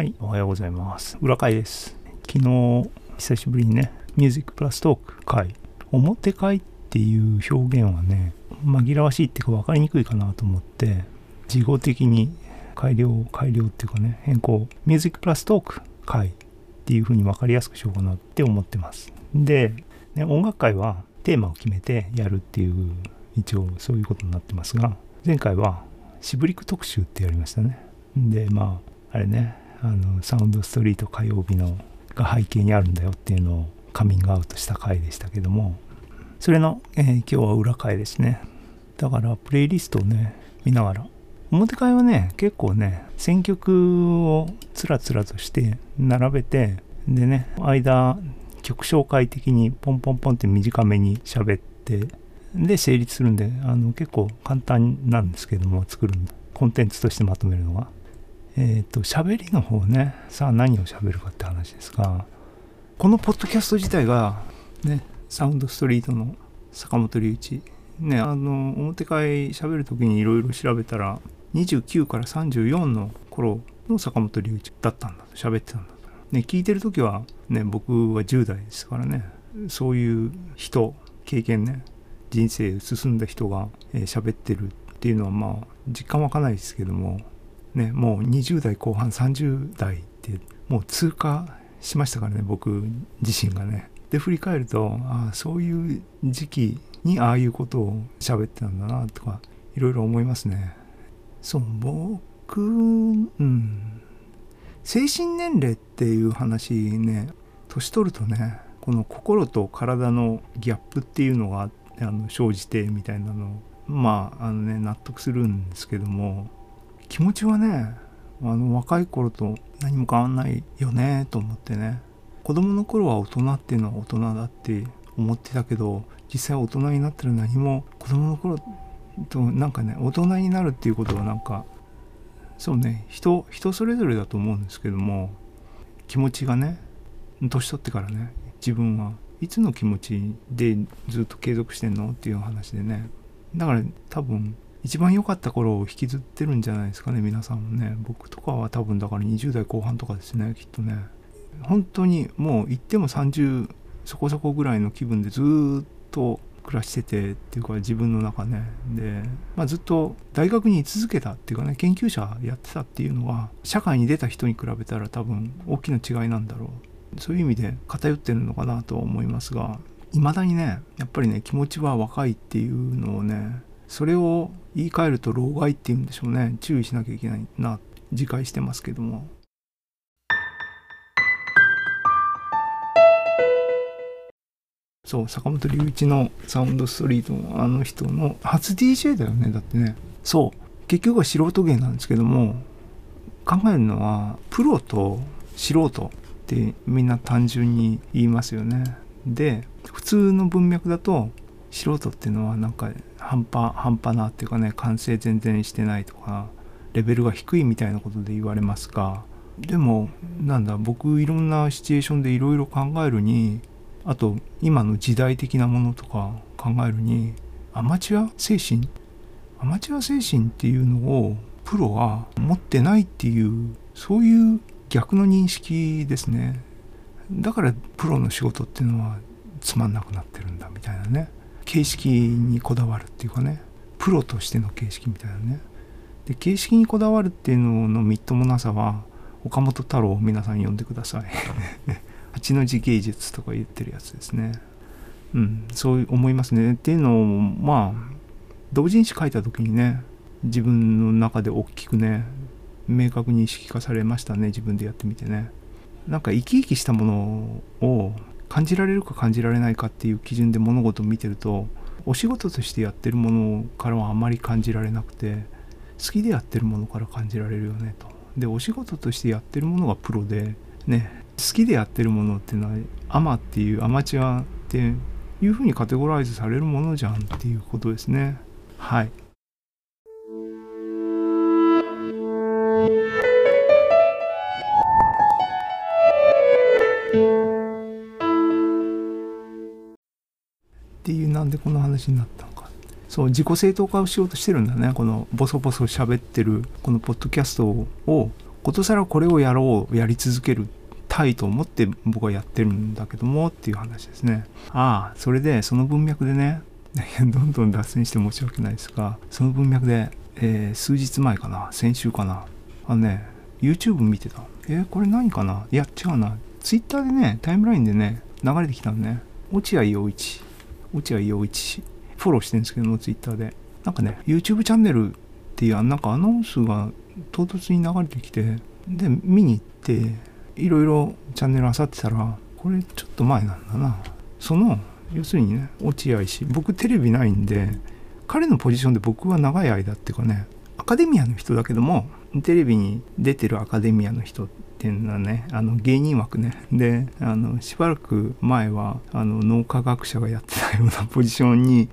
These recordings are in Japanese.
はい、おはようございます。裏会です。昨日、久しぶりにね、ミュージックプラストーク会、表会っていう表現はね、紛らわしいっていうか分かりにくいかなと思って、事後的に改良、改良っていうかね、変更、ミュージックプラストーク会っていう風に分かりやすくしようかなって思ってます。で、ね、音楽会はテーマを決めてやるっていう、一応そういうことになってますが、前回はシブリック特集ってやりましたね。で、まあ、あれね、あのサウンドストリート火曜日のが背景にあるんだよっていうのをカミングアウトした回でしたけどもそれの、えー今日は裏回ですね。だからプレイリストをね見ながら表会はね結構ね選曲をつらつらとして並べてでね間曲紹介的にポンポンポンって短めに喋ってで成立するんであの結構簡単なんですけども作るコンテンツとしてまとめるのがえっ、と喋りの方ね。さあ何を喋るかって話ですがこのポッドキャスト自体がねサウンドストリートの坂本龍一ねあの表会喋る時にいろいろ調べたら29から34の頃の坂本龍一だったんだと喋ってたんだと。ね聞いてる時はね僕は10代ですからね。そういう人経験ね人生進んだ人がえー喋ってるっていうのはまあ実感湧かないですけども。ね、もう20代後半30代ってもう通過しましたからね僕自身がね。で振り返るとああそういう時期にああいうことを喋ってたんだなとかいろいろ思いますね。そう僕うん。精神年齢っていう話ね年取るとねこの心と体のギャップっていうのがあの生じてみたいなのまああのね納得するんですけども気持ちはねあの若い頃と何も変わんないよねと思ってね。子供の頃は大人っていうのは大人だって思ってたけど実際大人になったら何も子供の頃となんかね大人になるっていうことはなんかそうね人人それぞれだと思うんですけども気持ちがね年取ってからね自分はいつの気持ちでずっと継続してんのっていう話でね。だから多分一番良かった頃を引きずってるんじゃないですかね皆さんもね。僕とかは多分だから20代後半とかですねきっとね。本当にもう言っても30そこそこぐらいの気分でずっと暮らしててっていうか自分の中ね。で、まあ、ずっと大学に居続けたっていうかね研究者やってたっていうのは社会に出た人に比べたら多分大きな違いなんだろう。そういう意味で偏ってるのかなとは思いますがいまだにねやっぱりね気持ちは若いっていうのをねそれを言い換えると老害っていうんでしょうね。注意しなきゃいけないな。自戒してますけども。そう坂本龍一のサウンドストリートのあの人の初 DJ だよねだってね。そう。結局は素人芸なんですけども考えるのはプロと素人ってみんな単純に言いますよね。で普通の文脈だと素人っていうのはなんか半端半端なっていうかね完成全然してないとかレベルが低いみたいなことで言われますがでもなんだ僕いろんなシチュエーションでいろいろ考えるにあと今の時代的なものとか考えるにアマチュア精神アマチュア精神っていうのをプロは持ってないっていうそういう逆の認識ですね。だからプロの仕事っていうのはつまんなくなってるんだみたいなね。形式にこだわるっていうかねプロとしての形式みたいなね。で形式にこだわるっていうののみっともなさは岡本太郎を皆さん呼んでください。八の字芸術とか言ってるやつですね。うんそう思いますね。っていうのをまあ同人誌書いた時にね自分の中で大きくね明確に意識化されましたね自分でやってみてね。なんか生き生きしたものを感じられるか感じられないかっていう基準で物事を見てるとお仕事としてやってるものからはあまり感じられなくて好きでやってるものから感じられるよねと。でお仕事としてやってるものがプロでね好きでやってるものっていうのはアマっていうアマチュアっていうふうにカテゴライズされるものじゃんっていうことですね。はい。になったのか。そう自己正当化をしようとしてるんだね。このボソボソ喋ってるこのポッドキャストをことさらこれをやろうやり続けるたいと思って僕はやってるんだけどもっていう話ですね。ああそれでその文脈でね どんどん脱線して申し訳ないですがその文脈で、えー、数日前かな先週かなあのね YouTube 見てたえー、これ何かな？いや違うな。Twitter でねタイムラインでね流れてきたのね。落合陽一。落合陽一。フォローしてるんですけども Twitter で。なんかね YouTube チャンネルっていうなんかアナウンスが唐突に流れてきてで見に行っていろいろチャンネルあさってたらこれちょっと前なんだな。その要するにね落合氏。僕テレビないんで彼のポジションで僕は長い間っていうかねアカデミアの人だけどもテレビに出てるアカデミアの人っていうのはねあの芸人枠ね。であのしばらく前はあの脳科学者がやってたようなポジションに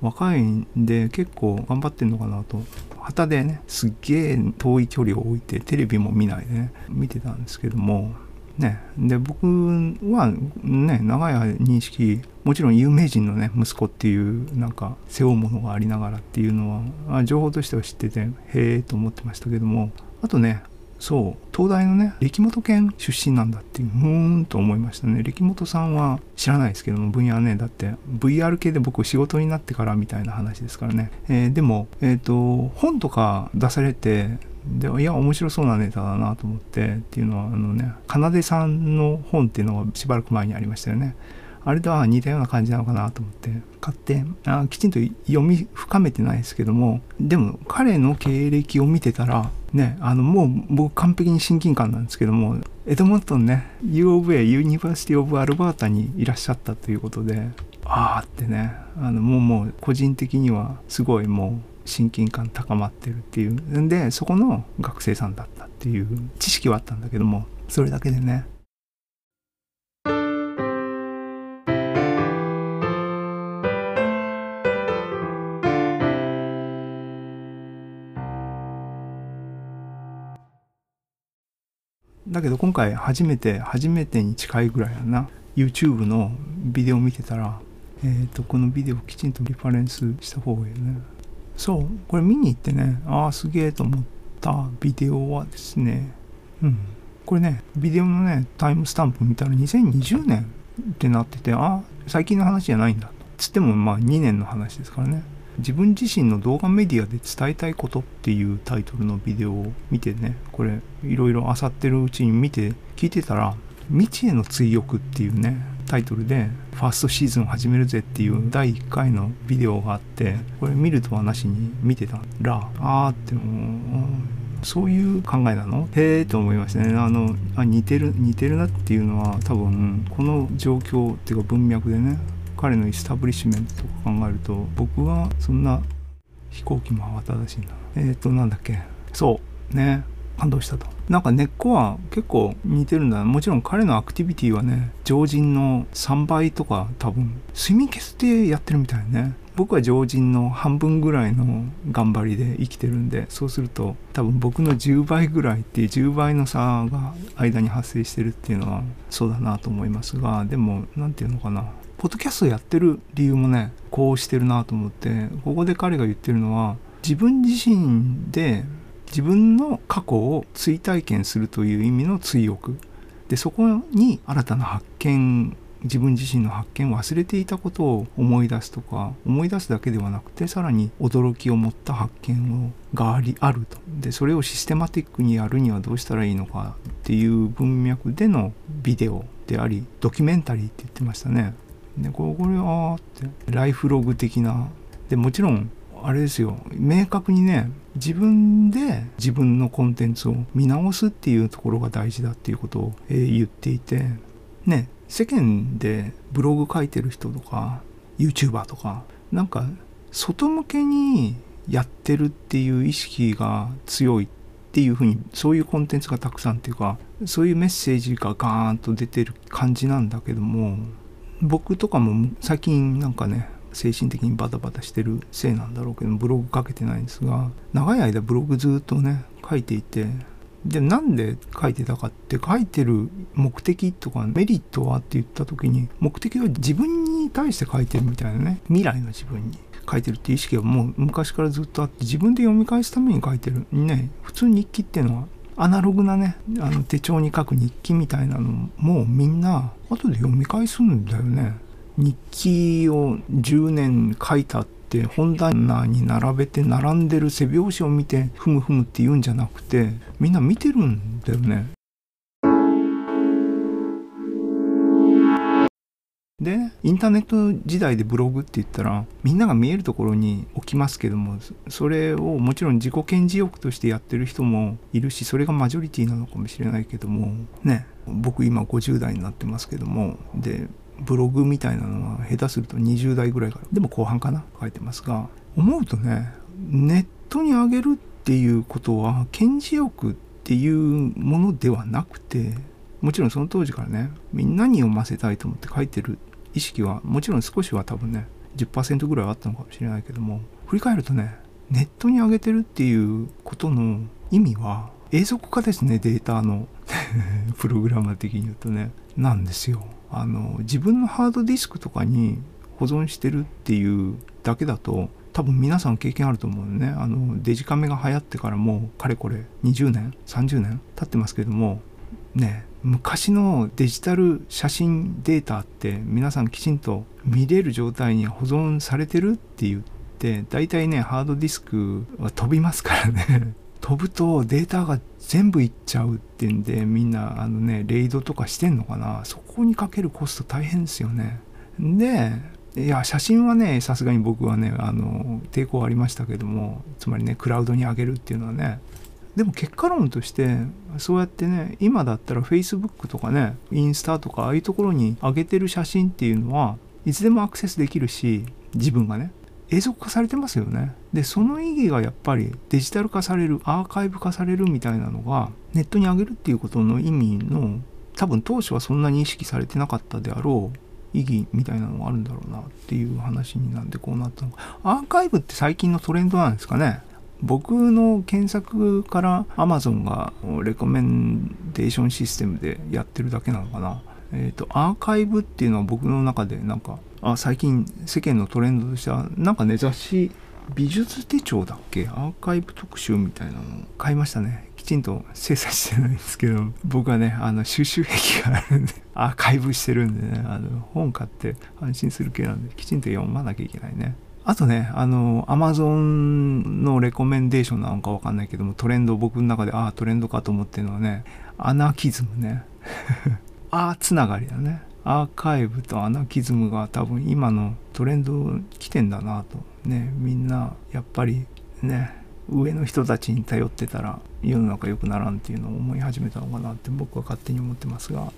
若いんで結構頑張ってんのかなと。旗でねすっげえ遠い距離を置いてテレビも見ないでね見てたんですけどもねで僕はね長い認識もちろん有名人のね息子っていうなんか背負うものがありながらっていうのは情報としては知っててへえと思ってましたけどもあとねそう東大のね歴本県出身なんだっていうふーんと思いましたね。歴本さんは知らないですけども分野はねだって VR 系で僕仕事になってからみたいな話ですからね、えー、でもえっ、ー、と本とか出されてでいや面白そうなネタだなと思ってっていうのはあのね奏さんの本っていうのがしばらく前にありましたよね。あれとは似たような感じなのかなと思って買ってあきちんと読み深めてないですけどもでも彼の経歴を見てたらねあのもう僕完璧に親近感なんですけどもエドモントンね U of A University of Alberta にいらっしゃったということでああってねあのもうもう個人的にはすごいもう親近感高まってるっていう。んでそこの学生さんだったっていう知識はあったんだけどもそれだけでねだけど今回初めて初めてに近いぐらいやな。YouTube のビデオ見てたらえっ、ー、とこのビデオきちんとリファレンスした方がいいよね。そうこれ見に行ってねああすげえと思ったビデオはですねうん。これねビデオのねタイムスタンプ見たら2020年ってなっててああ最近の話じゃないんだと。つってもまあ2年の話ですからね。自分自身の動画メディアで伝えたいことっていうタイトルのビデオを見てねこれいろいろ漁ってるうちに見て聞いてたら「未知への追憶」っていうねタイトルでファーストシーズン始めるぜっていう第1回のビデオがあってこれ見るとはなしに見てたらあーってもう。そういう考えなの？へえと思いましたね。あのあ似てる似てるなっていうのは多分この状況っていうか文脈でね彼のイスタブリッシュメントとか考えると僕はそんな飛行機も慌ただしいな。えっ、ー、となんだっけ。そう。ね。感動したと。なんか根っこは結構似てるんだもちろん彼のアクティビティはね常人の3倍とか多分睡眠消してやってるみたいね。僕は常人の半分ぐらいの頑張りで生きてるんでそうすると多分僕の10倍ぐらいっていう10倍の差が間に発生してるっていうのはそうだなと思いますがでも何て言うのかな。ポッドキャストやってる理由もねこうしてるなと思ってここで彼が言ってるのは自分自身で自分の過去を追体験するという意味の追憶。でそこに新たな発見自分自身の発見を忘れていたことを思い出すとか思い出すだけではなくてさらに驚きを持った発見をがありあると。でそれをシステマティックにやるにはどうしたらいいのかっていう文脈でのビデオでありドキュメンタリーって言ってましたね。でこれはってライフログ的な。でもちろんあれですよ。明確にね自分で自分のコンテンツを見直すっていうところが大事だっていうことを、えー、言っていて。ね世間でブログ書いてる人とか YouTuber とかなんか外向けにやってるっていう意識が強いっていうふうにそういうコンテンツがたくさんっていうかそういうメッセージがガーンと出てる感じなんだけども僕とかも最近なんかね精神的にバタバタしてるせいなんだろうけどブログ書けてないんですが長い間ブログずっとね書いていてでなんで書いてたかって書いてる目的とかメリットはって言った時に目的は自分に対して書いてるみたいなね未来の自分に書いてるっていう意識がもう昔からずっとあって自分で読み返すために書いてる。ね普通日記っていうのはアナログなねあの手帳に書く日記みたいなのもみんな後で読み返すんだよね。日記を10年書いたって本棚に並べて並んでる背表紙を見てふむふむって言うんじゃなくてみんな見てるんだよね。でインターネット時代でブログって言ったらみんなが見えるところに置きますけどもそれをもちろん自己顕示欲としてやってる人もいるしそれがマジョリティなのかもしれないけどもね僕今50代になってますけどもでブログみたいなのは下手すると20代ぐらいからでも後半かな書いてますが思うとねネットに上げるっていうことは顕示欲っていうものではなくてもちろんその当時からねみんなに読ませたいと思って書いてる意識はもちろん少しは多分ね10%ぐらいあったのかもしれないけども振り返るとねネットに上げてるっていうことの意味は永続化ですねデータの プログラマー的に言うとね。なんですよ。あの自分のハードディスクとかに保存してるっていうだけだと多分皆さん経験あると思うね。あのデジカメが流行ってからもうかれこれ20年30年経ってますけどもね昔のデジタル写真データって皆さんきちんと見れる状態に保存されてるって言って大体ねハードディスクは飛びますからね。飛ぶとデータが全部いっちゃうってんでみんなあのねレイドとかしてんのかな。そこにかけるコスト大変ですよね。でいや写真はねさすがに僕はねあの抵抗ありましたけどもつまりねクラウドに上げるっていうのはねでも結果論としてそうやってね今だったら Facebook とかねインスタとかああいうところに上げてる写真っていうのはいつでもアクセスできるし自分がね映像化されてますよね。でその意義がやっぱりデジタル化されるアーカイブ化されるみたいなのがネットに上げるっていうことの意味の多分当初はそんなに意識されてなかったであろう意義みたいなのがあるんだろうなっていう話になんでこうなったのか。アーカイブって最近のトレンドなんですかね。僕の検索から Amazon がレコメンデーションシステムでやってるだけなのかな。えっ、ー、と、アーカイブっていうのは僕の中でなんか、あ、最近世間のトレンドとしては、なんかね、雑誌、美術手帳だっけ？アーカイブ特集みたいなのを買いましたね。きちんと精査してないんですけど、僕はね、あの、収集癖があるんで、アーカイブしてるんでね、あの、本買って安心する系なんで、きちんと読まなきゃいけないね。あとね、あの、アマゾンのレコメンデーションなのかわかんないけども、トレンド、僕の中で、ああ、トレンドかと思ってるのはね、アナキズムね。ああ、つながりだね。アーカイブとアナキズムが多分今のトレンド来てんだなと。ね、みんな、やっぱりね、上の人たちに頼ってたら世の中良くならんっていうのを思い始めたのかなって僕は勝手に思ってますが。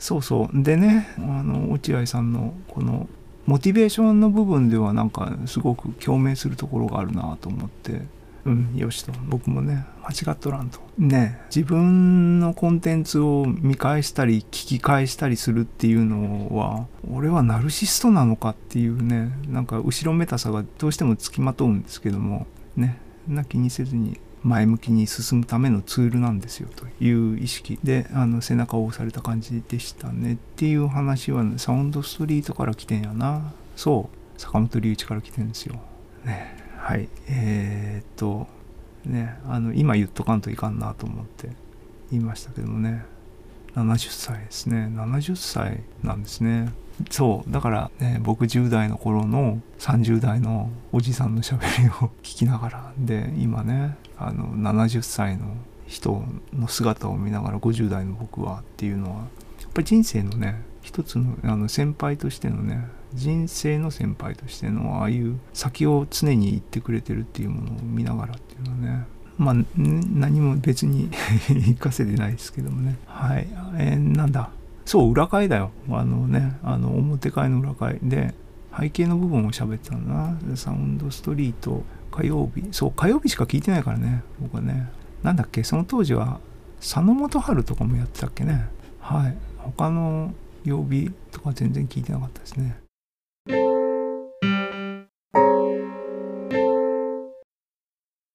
そうそう。でねあの落合さんのこのモチベーションの部分ではなんかすごく共鳴するところがあるなと思って。うんよしと。僕もね間違っとらんと。ね自分のコンテンツを見返したり聞き返したりするっていうのは俺はナルシストなのかっていうねなんか後ろめたさがどうしてもつきまとうんですけども。ねな気にせずに前向きに進むためのツールなんですよという意識であの背中を押された感じでしたねっていう話は、ね、サウンドストリートから来てんやな。そう坂本龍一から来てんですよ。ね。はい。えー、っとねあの今言っとかんといかんなと思って言いましたけどもね。70歳ですね。70歳なんですね。そうだからね僕10代の頃の30代のおじさんのしゃべりを聞きながらで今ねあの70歳の人の姿を見ながら50代の僕はっていうのはやっぱり人生のね一つのあの先輩としてのね人生の先輩としてのああいう先を常に言ってくれてるっていうものを見ながらっていうのはねまあ何も別に 活かせてないですけどもね。はい。えー、なんだ？そう裏会だよ。あのねあの表会の裏会で背景の部分を喋ってたんだな。サウンドストリート火曜日。そう火曜日しか聞いてないからね僕はね。なんだっけその当時は佐野元春とかもやってたっけね。はい。他の曜日とか全然聞いてなかったですね。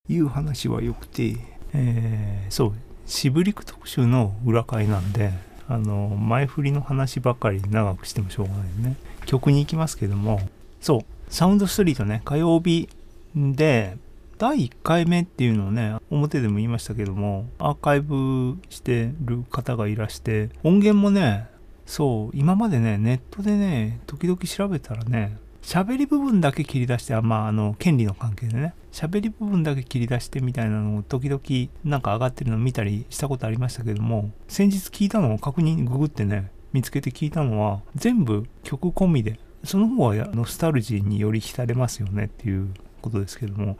いう話はよくて、えー、そう渋陸特集の裏会なんであの前振りの話ばかり長くしてもしょうがないよね。曲に行きますけども。そう。サウンドストリートね、火曜日で、第1回目っていうのをね、表でも言いましたけども、アーカイブしてる方がいらして、音源もね、そう、今までね、ネットでね、時々調べたらね、喋り部分だけ切り出して、まあ、あの、権利の関係でね、喋り部分だけ切り出してみたいなのを時々なんか上がってるのを見たりしたことありましたけども、先日聞いたのを確認、ググってね、見つけて聞いたのは、全部曲込みで、その方はノスタルジーにより浸れますよねっていうことですけども、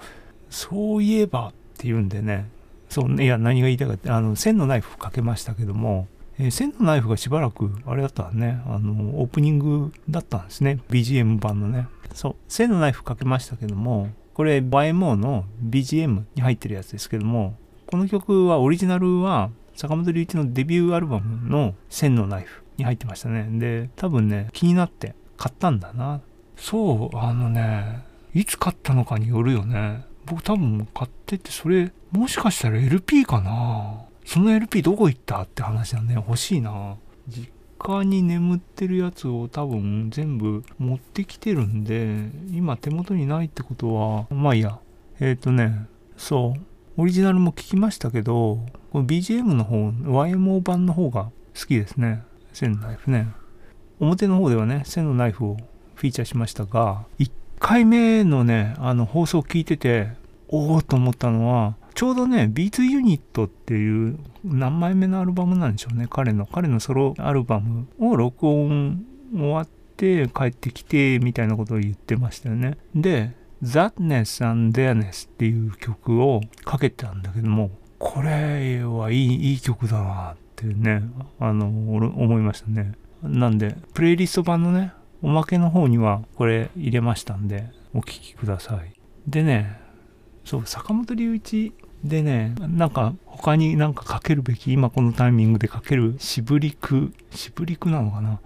そういえばっていうんでね、そう、いや、何が言いたかって、あの、線のナイフかけましたけども、えー、線のナイフがしばらく、あれだったね、あの、オープニングだったんですね。BGM 版のね。そう、線のナイフかけましたけども、これ YMO の BGM に入ってるやつですけども、この曲はオリジナルは坂本龍一のデビューアルバムの線のナイフに入ってましたね。で、多分ね、気になって買ったんだな。そう、あのね、いつ買ったのかによるよね。僕多分買ってて、それ、もしかしたら LP かなその LP どこ行ったって話だね。欲しいな。実家に眠ってるやつを多分全部持ってきてるんで、今手元にないってことは、まあいいや。えっ、ー、とね、そう。オリジナルも聞きましたけど、この BGM の方、YMO 版の方が好きですね。線のナイフね。表の方ではね、線のナイフをフィーチャーしましたが、1回目のね、あの放送を聞いてて、おおと思ったのは、ちょうどね、ビーツユニットっていう何枚目のアルバムなんでしょうね、彼の。彼のソロアルバムを録音終わって帰ってきてみたいなことを言ってましたよね。で、Thatness and Thereness っていう曲をかけてたんだけども、これはいいいい曲だなってね、あの、思いましたね。なんで、プレイリスト版のね、おまけの方にはこれ入れましたんで、お聴きください。でね、そう、坂本龍一でね、なんか他になんかかけるべき、今このタイミングでかける渋陸、渋陸なのかな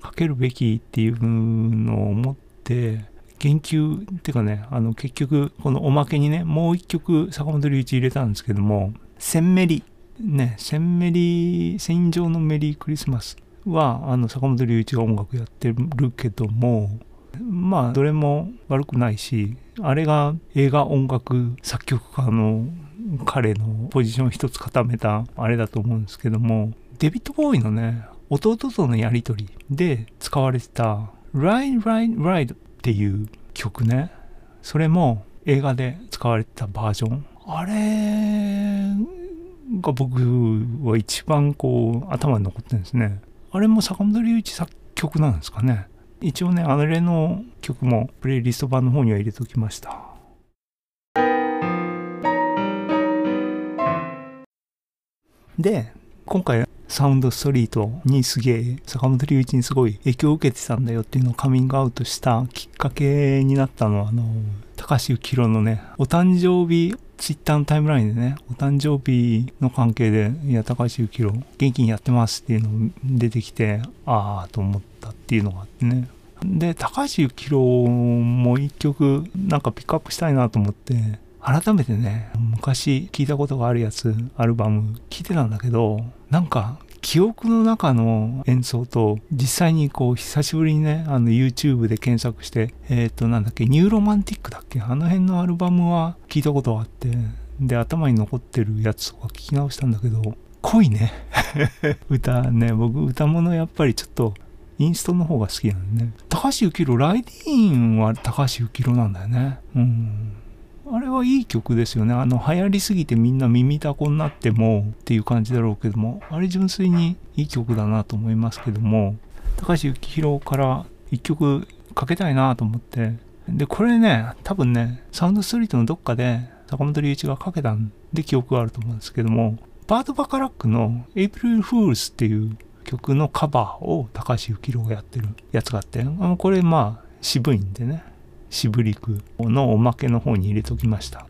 かけるべきっていうのを思って、言及っていうかね、あの結局このおまけにね、もう一曲坂本龍一入れたんですけども、センメリ、ね、センメリ、戦場のメリークリスマスは、あの坂本龍一が音楽やってるけども、まあどれも悪くないしあれが映画音楽作曲家の彼のポジション一つ固めたあれだと思うんですけどもデビッド・ボーイのね弟とのやり取りで使われてた「Ride Ride Ride」っていう曲ね。それも映画で使われてたバージョン。あれが僕は一番こう頭に残ってるんですね。あれも坂本龍一作曲なんですかね。一応ね、あれの曲もプレイリスト版の方には入れておきました。で、今回サウンドストリートにすげえ坂本龍一にすごい影響を受けてたんだよっていうのをカミングアウトしたきっかけになったのはあの高橋幸宏のねお誕生日ツイッターのタイムラインでねお誕生日の関係でいや高橋幸宏元気にやってますっていうの出てきてああと思ったっていうのがあってね。で高橋幸宏も一曲なんかピックアップしたいなと思って改めてね昔聞いたことがあるやつアルバム聴いてたんだけどなんか記憶の中の演奏と実際にこう久しぶりにねあの YouTube で検索してえっ、ー、となんだっけ Neuromantic だっけ？あの辺のアルバムは聞いたことがあってで頭に残ってるやつとか聞き直したんだけど濃いね 歌ね僕歌物やっぱりちょっとインストの方が好きなんでね。高橋幸宏、ライディーンは高橋幸宏なんだよね。うん。あれはいい曲ですよね。あの、流行りすぎてみんな耳たこになってもっていう感じだろうけども、あれ純粋にいい曲だなと思いますけども、高橋幸宏から一曲かけたいなと思って、で、これね、多分ね、サウンドストリートのどっかで坂本龍一がかけたんで記憶があると思うんですけども、バード・バカラックの April Fools っていう曲のカバーを高橋幸宏がやってるやつがあって、あのこれまあ渋いんでね、渋りくのおまけの方に入れときました。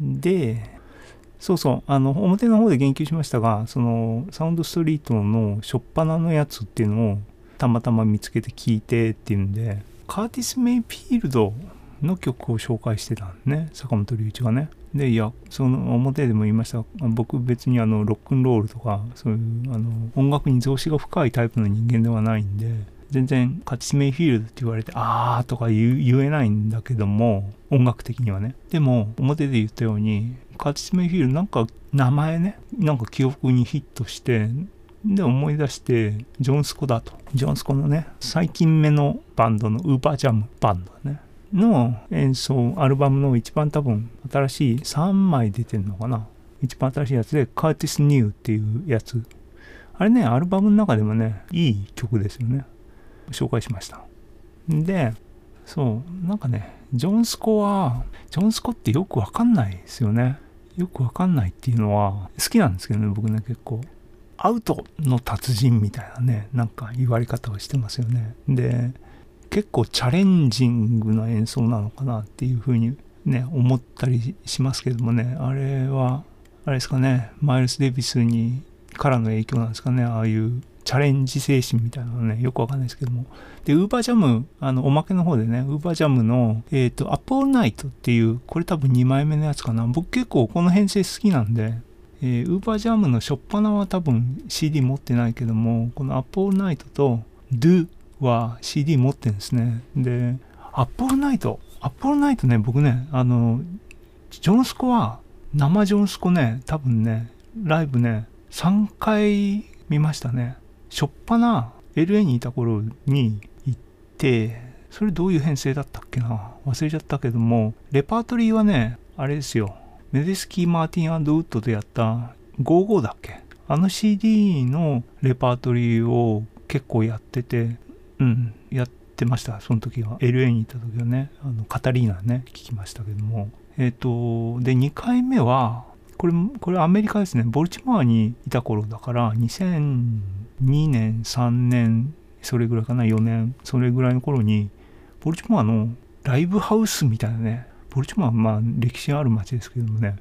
で、そうそう、あの、表の方で言及しましたが、その、サウンドストリートの初っ端のやつっていうのをたまたま見つけて聞いてっていうんで、カーティス・メイ・フィールドの曲を紹介してたんね。坂本龍一がね。でいやその表でも言いました。僕別にあのロックンロールとかそういうあの音楽に増資が深いタイプの人間ではないんで全然カチスメイフィールドって言われてあーとか言えないんだけども音楽的にはね。でも表で言ったようにカチスメイフィールドなんか名前ねなんか記憶にヒットしてで思い出してジョン・スコだと。ジョン・スコのね最近目のバンドのウーパージャムバンドね。の演奏アルバムの一番多分新しい3枚出てんのかな。一番新しいやつでカーティス・ニューっていうやつ。あれねアルバムの中でもねいい曲ですよね。紹介しました。でそうなんかねジョン・スコはジョン・スコってよくわかんないですよね。よくわかんないっていうのは好きなんですけどね僕ね結構。アウトの達人みたいなねなんか言われ方をしてますよね。で結構チャレンジングな演奏なのかなっていうふうにね思ったりしますけどもね。あれはあれですかね。マイルス・デビスにからの影響なんですかね。ああいうチャレンジ精神みたいなのねよくわかんないですけども。でウーバージャムあのおまけの方でねウーバージャムのえっ、ー、とアップオールナイトっていうこれ多分2枚目のやつかな。僕結構この編成好きなんでえー、ウーバージャムの初っ端は多分 CD 持ってないけども、このアップオールナイトと Do は CD 持ってんですね。で、 Up All Night、Up All Night ね、僕ね、あの、ジョンスコは、生ジョンスコね、多分ね、ライブね、3回見ましたね。初っ端 LA にいた頃に行って、それどういう編成だったっけな忘れちゃったけども、レパートリーはね、あれですよ。メデスキー・マーティンウッドでやった55だっけ？あの CD のレパートリーを結構やってて、うん、やってました、その時は。LA に行った時はね、あのカタリーナね、聞きましたけども。えっ、ー、と、で、2回目は、これ、これアメリカですね、ボルチモアにいた頃だから、2002年、3年、それぐらいかな、4年、それぐらいの頃に、ボルチモアのライブハウスみたいなね、ボルチモアはまあ歴史ある街ですけどもね、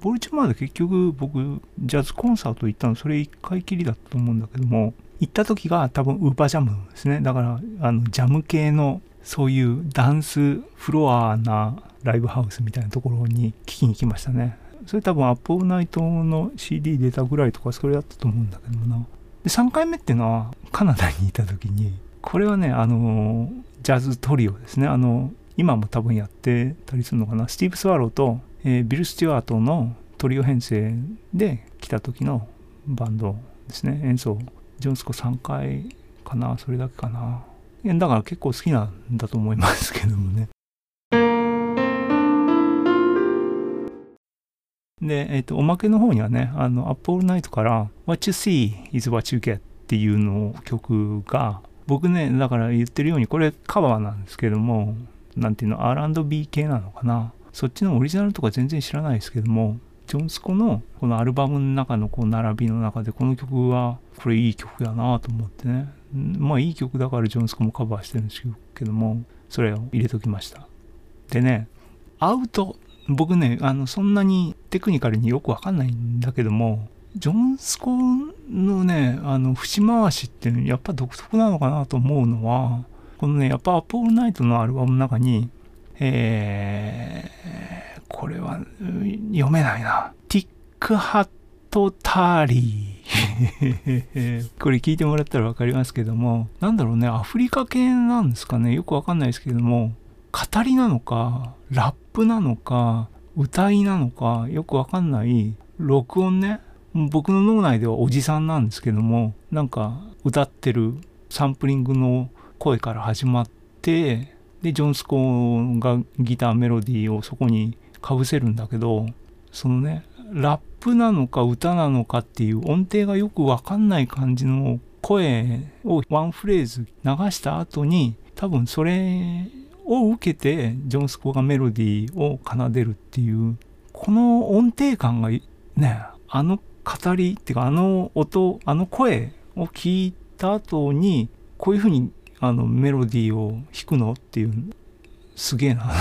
ボルチモアで結局僕、ジャズコンサート行ったの、それ1回きりだったと思うんだけども、行った時が多分ウーパージャムですね。だから、あの、ジャム系のそういうダンスフロアなライブハウスみたいなところに聞きに来ましたね。それ多分アップオーナイトの CD 出たぐらいとかそれだったと思うんだけどもな。で、3回目っていうのはカナダにいた時に、これはね、あの、ジャズトリオですね。あの、今も多分やってたりするのかなスティーブ・スワローと、えー、ビル・スチュワートのトリオ編成で来た時のバンドですね演奏ジョンスコ3回かなそれだけかなだから結構好きなんだと思いますけどもねで、えっ、ー、と、おまけの方にはね、あの、アップオールナイトから What you see is what you get っていうの曲が、僕ね、だから言ってるように、これカバーなんですけども、なんていうの、R&B 系なのかな。そっちのオリジナルとか全然知らないですけども、ジョンスコのこのアルバムの中のこう並びの中でこの曲はこれいい曲やなと思ってね。まあいい曲だからジョンスコもカバーしてるんですけども、それを入れときました。でね、アウト、僕ね、あの、そんなにテクニカルによくわかんないんだけども、ジョンスコのね、あの、節回しってやっぱ独特なのかなと思うのは、このね、やっぱアポールナイトのアルバムの中に、えー、これは読めないな。ティックハットタリー。これ聞いてもらったらわかりますけども、なんだろうね、アフリカ系なんですかね。よくわかんないですけども、語りなのか、ラップなのか、歌いなのか、よくわかんない録音ね。僕の脳内ではおじさんなんですけども、なんか歌ってるサンプリングの声から始まってでジョン・スコーがギターメロディーをそこにかぶせるんだけどそのねラップなのか歌なのかっていう音程がよくわかんない感じの声をワンフレーズ流した後に多分それを受けてジョン・スコがメロディーを奏でるっていうこの音程感がねあの語りっていうかあの音あの声を聞いた後にこういうふうにあのメロディーを弾くのっていうすげえな。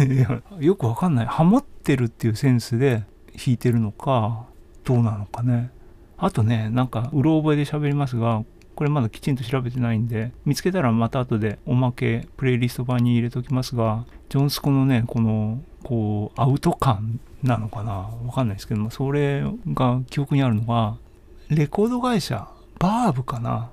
よくわかんない。ハモってるっていうセンスで弾いてるのかどうなのかね。あとねなんかうろ覚えで喋りますがこれまだきちんと調べてないんで、見つけたらまた後でおまけ、プレイリスト版に入れときますが、ジョンスコのね、この、こう、アウト感なのかな。わかんないですけども、それが記憶にあるのが、レコード会社、バーブかな。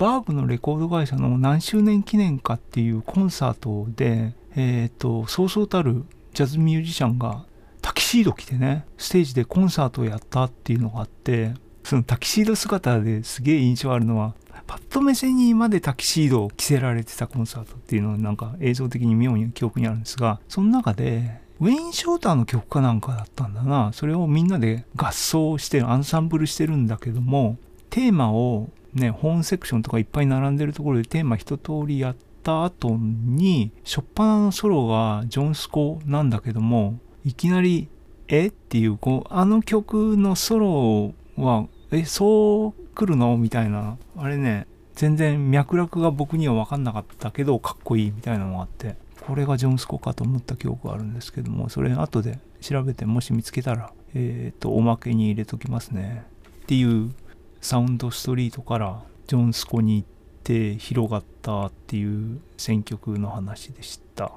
バーブのレコード会社の何周年記念かっていうコンサートで、えっ、ー、と、そうそうたるジャズミュージシャンがタキシード着てね、ステージでコンサートをやったっていうのがあって、そのタキシード姿ですげえ印象あるのは、パッド目線にまでタキシードを着せられてたコンサートっていうのをなんか映像的に妙に記憶にあるんですが、その中で、ウェイン・ショーターの曲かなんかだったんだな。それをみんなで合奏してアンサンブルしてるんだけども、テーマをね、本セクションとかいっぱい並んでるところでテーマ一通りやった後に、初っ端のソロがジョン・スコなんだけども、いきなり、えっていう、こう、あの曲のソロは、え、そう来るのみたいな、あれね、全然脈絡が僕には分かんなかったけど、かっこいいみたいなのがあって、これがジョン・スコかと思った記憶があるんですけども、それ後で調べて、もし見つけたら、えっ、ー、と、おまけに入れときますね。っていうサウンドストリートからジョン・スコに行って広がったっていう選曲の話でした。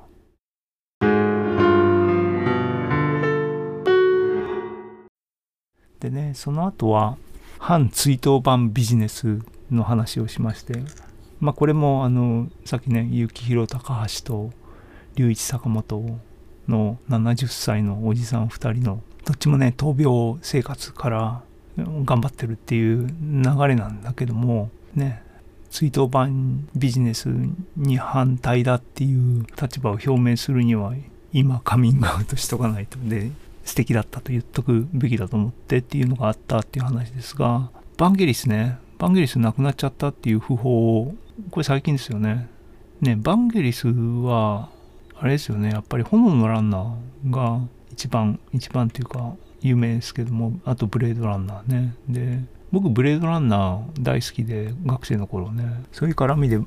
でね、その後は反追悼版ビジネスの話をしまして、まあこれもあの、さっきね、幸宏高橋と龍一坂本の70歳のおじさん2人のどっちもね闘病生活から頑張ってるっていう流れなんだけどもね追悼版ビジネスに反対だっていう立場を表明するには今カミングアウトしとかないとで素敵だったと言っとくべきだと思ってっていうのがあったっていう話ですがバンゲリスねバンゲリス亡くなっちゃったっていう訃報をこれ最近ですよね。ねバンゲリスはあれですよねやっぱり炎のランナーが一番一番っていうか有名ですけどもあとブレードランナーね。で僕ブレードランナー大好きで学生の頃ね。そういう絡みで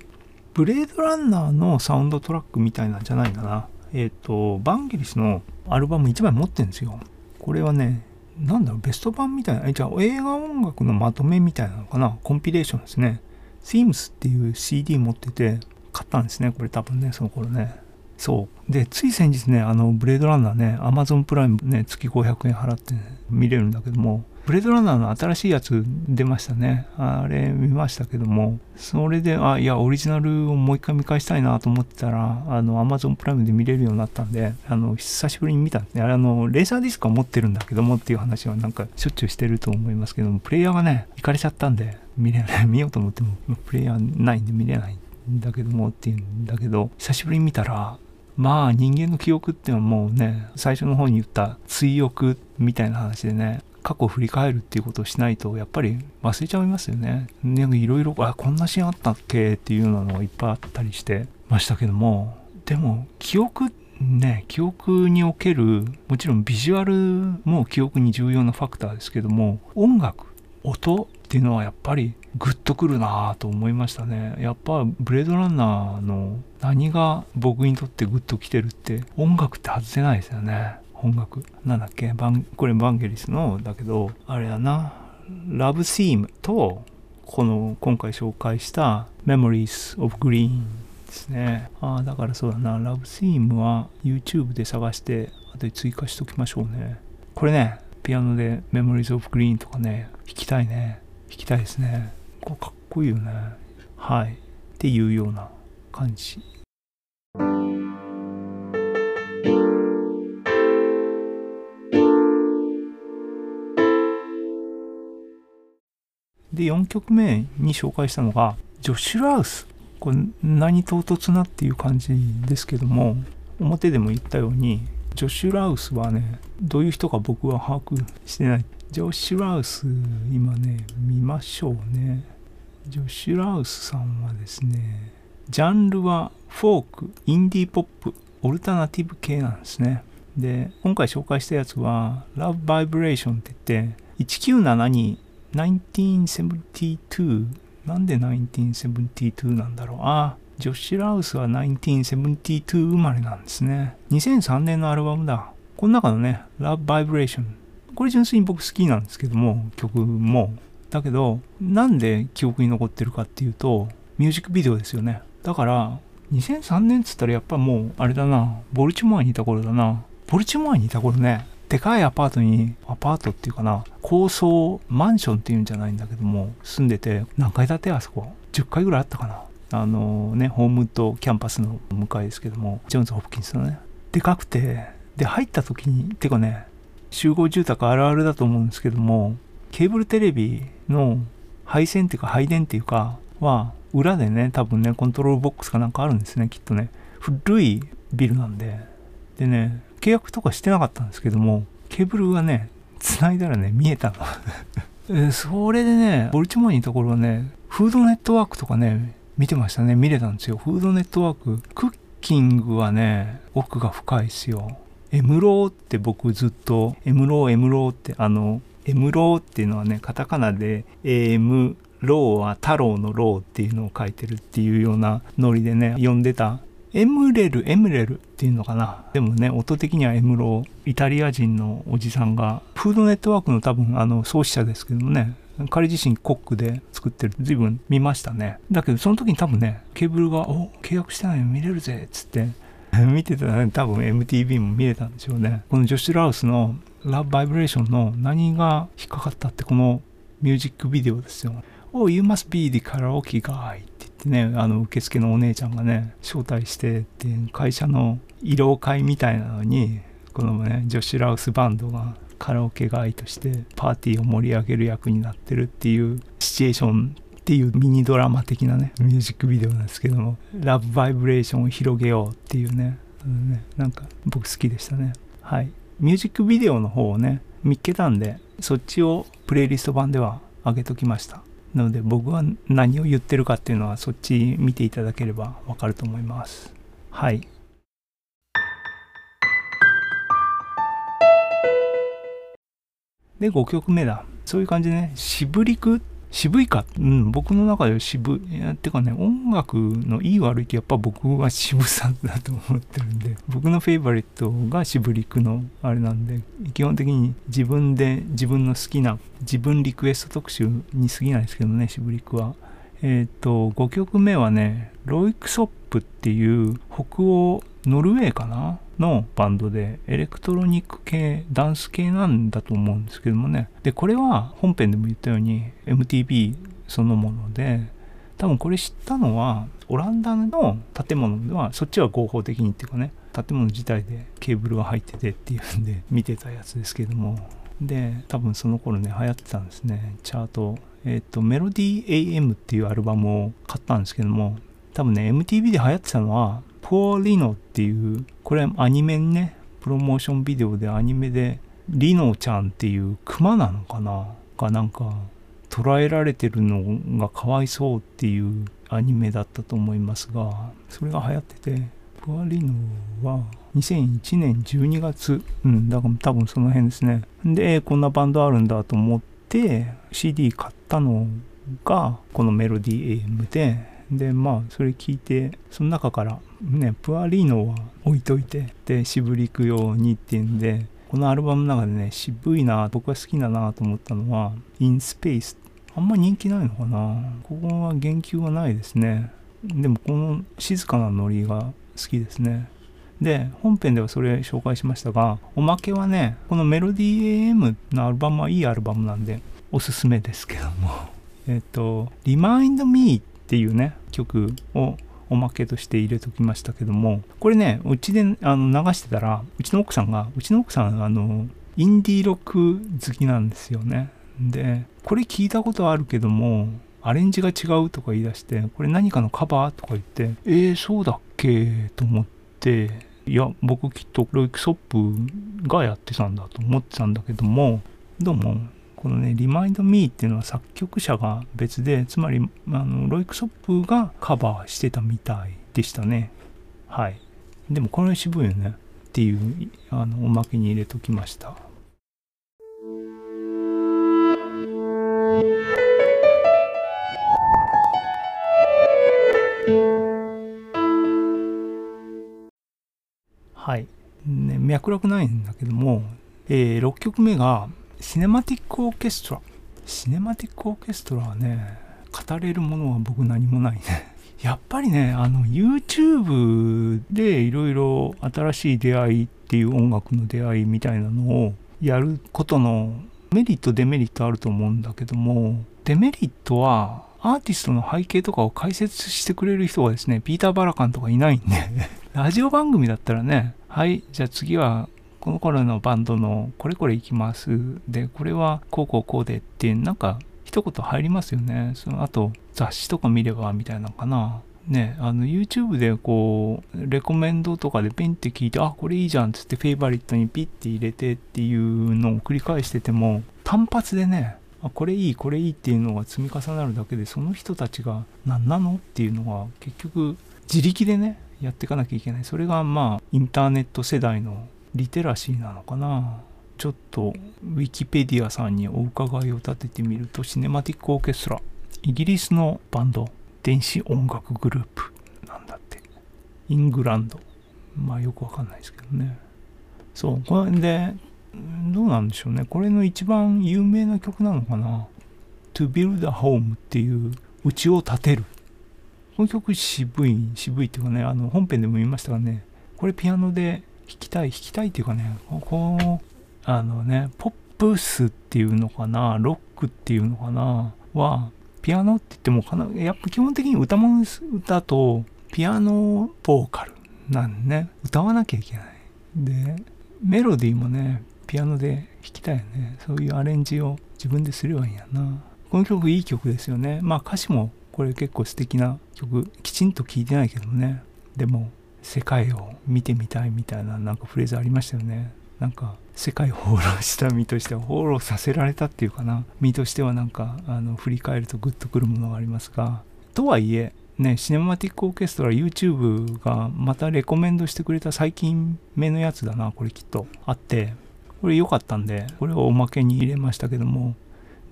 ブレードランナーのサウンドトラックみたいなんじゃないかな。えっ、ー、とバンゲリスのアルバム1枚持ってるんですよ。これはねなんだろうベスト版みたいなじゃあ映画音楽のまとめみたいなのかな。コンピレーションですね。Themes っていう CD 持ってて買ったんですね。これ多分ねその頃ね。そう。で、つい先日ね、あの、ブレードランナーね、アマゾンプライムね、月500円払って、ね、見れるんだけども、ブレードランナーの新しいやつ出ましたね。あれ見ましたけども、それで、あ、いや、オリジナルをもう一回見返したいなと思ってたら、あの、アマゾンプライムで見れるようになったんで、あの、久しぶりに見たんですね。あれ、あの、レーザーディスクは持ってるんだけどもっていう話はなんかしょっちゅうしてると思いますけども、プレイヤーがね、行かれちゃったんで、見れない、見ようと思っても、プレイヤーないんで見れないんだけどもっていうんだけど、久しぶりに見たら、まあ人間の記憶っていうのはもうね、最初の方に言った追憶みたいな話でね、過去を振り返るっていうことをしないと、やっぱり忘れちゃいますよね。なんかいろいろ、あ、こんなシーンあったっけ？っていうのがいっぱいあったりしてましたけども、でも記憶ね、記憶における、もちろんビジュアルも記憶に重要なファクターですけども、音楽、音っていうのはやっぱりグッとくるなぁと思いましたね。やっぱブレードランナーの何が僕にとってグッときてるって音楽って外せないですよね。音楽。なんだっけ？バンこれバンゲリスのだけど、あれだな。ラブシームとこの今回紹介した Memories of Green ですね。ああ、だからそうだな。ラブシームは YouTube で探して後で追加しときましょうね。これね、ピアノで Memories of Green とかね、弾きたいね。きたいですね。こかっこいいよね。はい。っていうような感じ。で、4曲目に紹介したのが、ジョシュ・ラウス。これ何唐突なっていう感じですけども、表でも言ったように、ジョシュ・ラウスはね、どういう人か僕は把握してない。ジョシュ・ラウス、今ね、見ましょうね。ジョシュ・ラウスさんはですね、ジャンルはフォーク、インディーポップ、オルタナティブ系なんですね。で、今回紹介したやつは、Love Vibration って言って、1972、1972、なんで1972なんだろう。あ、ジョッシュ・ラウスは1972生まれなんですね。2003年のアルバムだ。この中のね、Love Vibration。これ純粋に僕好きなんですけども、曲も、だけどなんで記憶に残ってるかっていうとミュージックビデオですよね。だから2003年っつったらやっぱもうあれだなボルチモアにいた頃だな。ボルチモアにいた頃ねでかいアパートにアパートっていうかな高層マンションっていうんじゃないんだけども住んでて何階建てあそこ？10階ぐらいあったかな。あのねホームとキャンパスの向かいですけどもジョンズ・ホプキンスのね。でかくてで入った時にてかね集合住宅あるあるだと思うんですけどもケーブルテレビの配線っていうか配電っていうかは裏でね多分ねコントロールボックスかなんかあるんですねきっとね。古いビルなんで。でね契約とかしてなかったんですけどもケーブルがね繋いだらね見えたの。それでねボルチモアにいた頃はねフードネットワークとかね見てましたね見れたんですよ。フードネットワーク。クッキングはね奥が深いですよ。エムローって僕ずっとエムローエムローってあのエムローっていうのはねカタカナでエムローは太郎のローっていうのを書いてるっていうようなノリでね読んでた。エムレルエムレルっていうのかな。でもね音的にはエムローイタリア人のおじさんがフードネットワークの多分あの創始者ですけどもね彼自身コックで作ってる随分見ましたね。だけどその時に多分ねケーブルが「お契約してないの見れるぜ」っつって 見てたらね多分 MTV も見れたんでしょうね。このジョシュ・ラウスの「ラブ・バイブレーション」の何が引っかかったってこのミュージックビデオですよ。Oh, you must be the karaoke guy って言ってね、あの受付のお姉ちゃんがね、招待してって会社の慰労会みたいなのに、このね、ジョシュ・ラウスバンドがカラオケガイとしてパーティーを盛り上げる役になってるっていうシチュエーションっていうミニドラマ的なね、ミュージックビデオなんですけども、ラブバイブレーションを広げようっていうね、ねなんか僕好きでしたね。はい。ミュージックビデオの方をね、見っけたんで、そっちをプレイリスト版では上げときました。なので僕は何を言ってるかっていうのはそっち見ていただければわかると思います。はい。で、5曲目だ。そういう感じでね、渋りく渋いか、うん、僕の中では渋い。ってかね、音楽のいい悪いってやっぱ僕は渋さだと思ってるんで、僕のフェイバリットが渋りくのあれなんで、基本的に自分で自分の好きな自分リクエスト特集に過ぎないですけどね、渋りくは。えっ、ー、と、5曲目はね、ロイクソップっていう北欧ノルウェーかなのバンドでエレクトロニック系ダンス系なんだと思うんですけどもね。でこれは本編でも言ったように MTV そのもので多分これ知ったのはオランダの建物ではそっちは合法的にっていうかね建物自体でケーブルが入っててっていうんで見てたやつですけども。で多分その頃ね流行ってたんですね。チャート。えっ、ー、とメロディー AM っていうアルバムを買ったんですけども多分ね MTV で流行ってたのはポーリノっていうこれアニメねプロモーションビデオでアニメでリノちゃんっていうクマなのかな？がなんか捉えられてるのがかわいそうっていうアニメだったと思いますがそれが流行っててプアリノは2001年12月うんだから多分その辺ですね。でこんなバンドあるんだと思って CD 買ったのがこのメロディー AM で。でまあそれ聞いてその中からねプアリーノは置いといてで渋りくようにっていうんでこのアルバムの中でね渋いな僕が好きだなと思ったのは「In Space」あんま人気ないのかな。ここは言及はないですね。でもこの静かなノリが好きですね。で本編ではそれ紹介しましたがおまけはねこのメロディー AM のアルバムはいいアルバムなんでおすすめですけども。えっと「Remind Me」っていうね曲をおまけとして入れときましたけどもこれねうちであの流してたらうちの奥さんがうちの奥さんあのインディーロック好きなんですよね。でこれ聞いたことあるけどもアレンジが違うとか言い出してこれ何かのカバーとか言ってえー、そうだっけと思っていや僕きっとロイクソップがやってたんだと思ってたんだけどもどうもこのね、リマインドミーっていうのは作曲者が別で、つまり、あの、ロイクソップがカバーしてたみたいでしたね。はい。でもこれ渋いよね。っていう、あの、おまけに入れときました。はい。ね、脈絡ないんだけども、えー、6曲目がシネマティックオーケストラ。シネマティックオーケストラはね語れるものは僕何もないね。やっぱりねあの YouTube でいろいろ新しい出会いっていう音楽の出会いみたいなのをやることのメリットデメリットあると思うんだけどもデメリットはアーティストの背景とかを解説してくれる人がですねピーター・バラカンとかいないんで。ラジオ番組だったらねはいじゃあ次はこの頃のバンドのこれこれいきます。でこれはこうこうこうでってなんか一言入りますよね。そのあと雑誌とか見ればみたいなのかな。ね、あの YouTube でこうレコメンドとかでペンって聞いてあこれいいじゃんっつってフェイバリットにピッて入れてっていうのを繰り返してても単発でねあこれいいこれいいっていうのが積み重なるだけでその人たちが何なのっていうのが結局自力でねやっていかなきゃいけない。それがまあインターネット世代のリテラシーなのかな？ちょっとウィキペディアさんにお伺いを立ててみるとシネマティックオーケストライギリスのバンド電子音楽グループなんだって。イングランド。まあよくわかんないですけどね。そうこれでどうなんでしょうね。これの一番有名な曲なのかな？To Build a Home っていう家を建てる。この曲渋い渋いっていうかねあの本編でも言いましたがねこれピアノで弾きたい弾きたいっていうかねこうあのねポップスっていうのかなロックっていうのかなはピアノって言ってもかな、やっぱ基本的に歌も歌とピアノボーカルなんね。歌わなきゃいけない。で、メロディーもね、ピアノで弾きたいよね。そういうアレンジを自分ですればいいんやな。この曲いい曲ですよね。まあ歌詞もこれ結構素敵な曲、きちんと聴いてないけどね。でも、世界を見てみたいみたいななんかフレーズありましたよね。なんか世界を放浪した身としては放浪させられたっていうかな。身としてはなんかあの振り返るとグッとくるものがありますが。とはいえねシネマティックオーケストラ YouTube がまたレコメンドしてくれた最近目のやつだな。これきっとあって。これ良かったんでこれをおまけに入れましたけども。